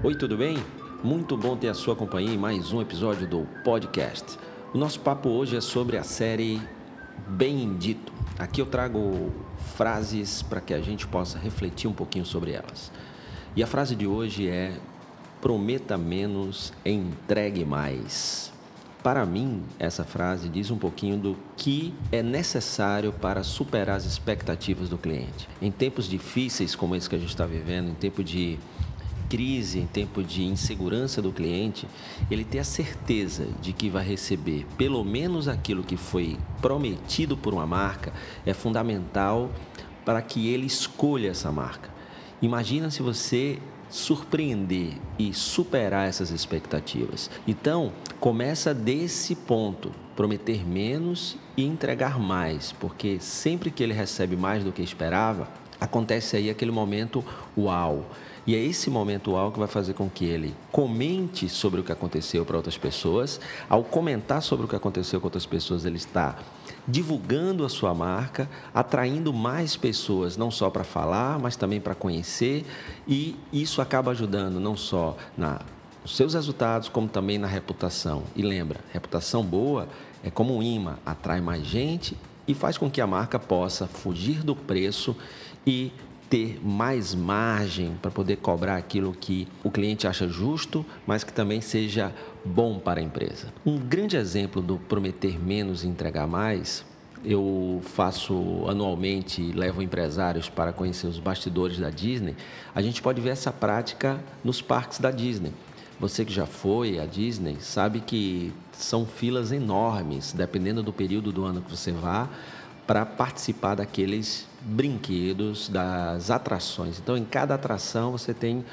Oi, tudo bem? Muito bom ter a sua companhia em mais um episódio do podcast. O nosso papo hoje é sobre a série Bendito. Aqui eu trago frases para que a gente possa refletir um pouquinho sobre elas. E a frase de hoje é: prometa menos, entregue mais. Para mim, essa frase diz um pouquinho do que é necessário para superar as expectativas do cliente. Em tempos difíceis como esse que a gente está vivendo, em tempo de crise, em tempo de insegurança do cliente, ele ter a certeza de que vai receber pelo menos aquilo que foi prometido por uma marca é fundamental para que ele escolha essa marca. Imagina se você surpreender e superar essas expectativas. Então, começa desse ponto, prometer menos e entregar mais, porque sempre que ele recebe mais do que esperava, acontece aí aquele momento uau. E é esse momento uau que vai fazer com que ele comente sobre o que aconteceu para outras pessoas. Ao comentar sobre o que aconteceu com outras pessoas, ele está divulgando a sua marca, atraindo mais pessoas, não só para falar, mas também para conhecer. E isso acaba ajudando não só na nos seus resultados, como também na reputação. E lembra, reputação boa é como um imã, atrai mais gente e faz com que a marca possa fugir do preço e ter mais margem para poder cobrar aquilo que o cliente acha justo, mas que também seja bom para a empresa. Um grande exemplo do prometer menos e entregar mais eu faço anualmente, levo empresários para conhecer os bastidores da Disney. A gente pode ver essa prática nos parques da Disney. Você que já foi à Disney sabe que são filas enormes, dependendo do período do ano que você vá para participar daqueles brinquedos, das atrações. Então, em cada atração você tem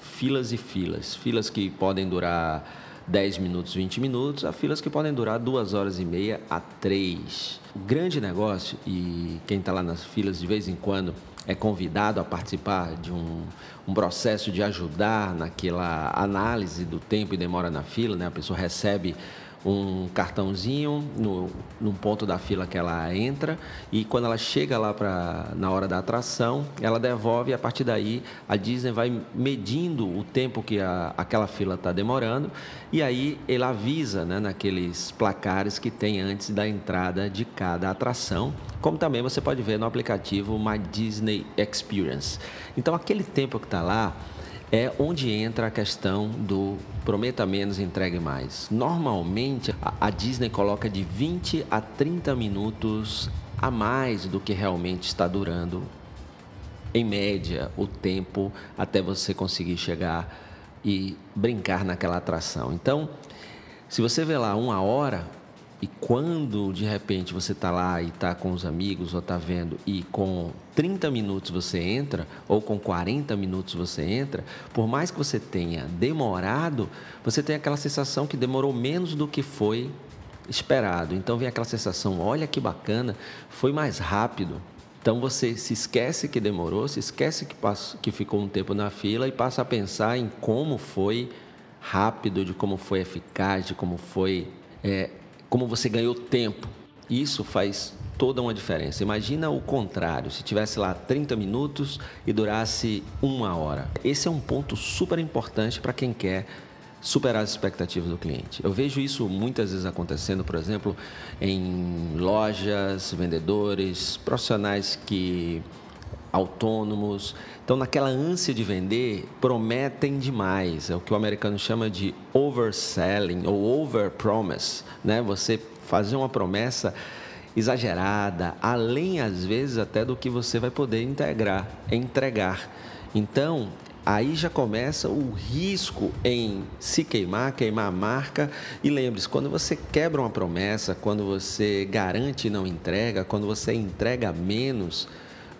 filas e filas. Filas que podem durar 10 minutos, 20 minutos, a filas que podem durar 2 horas e meia a 3. O grande negócio, e quem está lá nas filas de vez em quando é convidado a participar de um, um processo de ajudar naquela análise do tempo e demora na fila, né? a pessoa recebe um cartãozinho no, no ponto da fila que ela entra e quando ela chega lá para na hora da atração, ela devolve e a partir daí a Disney vai medindo o tempo que a, aquela fila está demorando e aí ele avisa né, naqueles placares que tem antes da entrada de cada atração, como também você pode ver no aplicativo My Disney Experience. Então aquele tempo que está lá é onde entra a questão do prometa menos, entregue mais. Normalmente, a Disney coloca de 20 a 30 minutos a mais do que realmente está durando, em média, o tempo até você conseguir chegar e brincar naquela atração. Então, se você vê lá uma hora, e quando de repente você está lá e está com os amigos ou está vendo e com 30 minutos você entra ou com 40 minutos você entra, por mais que você tenha demorado, você tem aquela sensação que demorou menos do que foi esperado. Então vem aquela sensação, olha que bacana, foi mais rápido. Então você se esquece que demorou, se esquece que, passou, que ficou um tempo na fila e passa a pensar em como foi rápido, de como foi eficaz, de como foi é, como você ganhou tempo. Isso faz toda uma diferença. Imagina o contrário, se tivesse lá 30 minutos e durasse uma hora. Esse é um ponto super importante para quem quer superar as expectativas do cliente. Eu vejo isso muitas vezes acontecendo, por exemplo, em lojas, vendedores, profissionais que autônomos. Então, naquela ânsia de vender, prometem demais. É o que o americano chama de overselling ou overpromise, né? Você fazer uma promessa exagerada, além às vezes até do que você vai poder integrar, entregar. Então, aí já começa o risco em se queimar, queimar a marca. E lembre-se, quando você quebra uma promessa, quando você garante e não entrega, quando você entrega menos,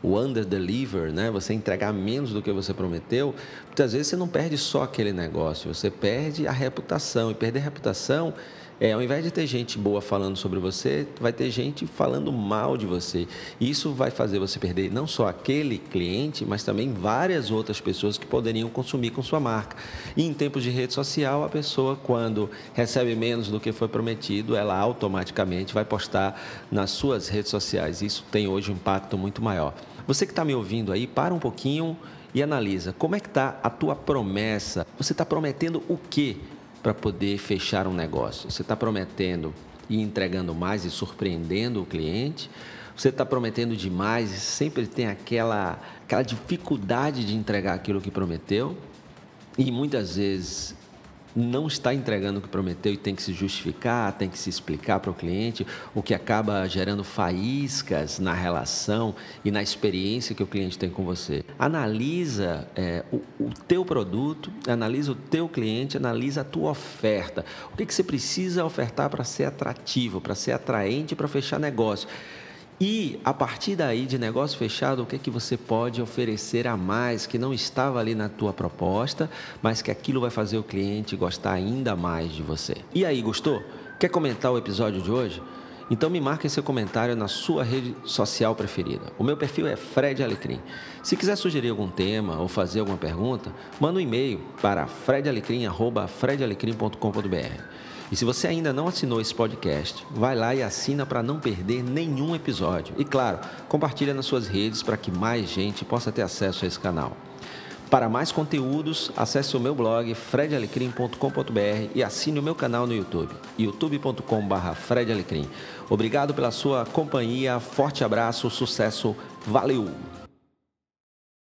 o under deliver, né? Você entregar menos do que você prometeu, muitas vezes você não perde só aquele negócio, você perde a reputação e perder a reputação é, ao invés de ter gente boa falando sobre você, vai ter gente falando mal de você. Isso vai fazer você perder não só aquele cliente, mas também várias outras pessoas que poderiam consumir com sua marca. E em tempos de rede social, a pessoa, quando recebe menos do que foi prometido, ela automaticamente vai postar nas suas redes sociais. Isso tem hoje um impacto muito maior. Você que está me ouvindo aí, para um pouquinho e analisa como é que está a tua promessa. Você está prometendo o quê para poder fechar um negócio? Você está prometendo e entregando mais e surpreendendo o cliente? Você está prometendo demais e sempre tem aquela, aquela dificuldade de entregar aquilo que prometeu? E muitas vezes não está entregando o que prometeu e tem que se justificar, tem que se explicar para o cliente, o que acaba gerando faíscas na relação e na experiência que o cliente tem com você. Analisa é, o, o, teu produto, analisa o teu cliente, analisa a tua oferta. O que, que você precisa ofertar para ser atrativo, para ser atraente, para fechar negócio. E a partir daí de negócio fechado, o que é que você pode oferecer a mais que não estava ali na tua proposta, mas que aquilo vai fazer o cliente gostar ainda mais de você. E aí, gostou? Quer comentar o episódio de hoje? Então me marque seu comentário na sua rede social preferida. O meu perfil é Fred Alecrim. Se quiser sugerir algum tema ou fazer alguma pergunta, manda um e-mail para fredalecrim@fredalecrim.com.br. E se você ainda não assinou esse podcast, vai lá e assina para não perder nenhum episódio. E claro, compartilha nas suas redes para que mais gente possa ter acesso a esse canal. Para mais conteúdos, acesse o meu blog fredalecrim.com.br e assine o meu canal no YouTube, youtube.com.br. Obrigado pela sua companhia, forte abraço, sucesso, valeu!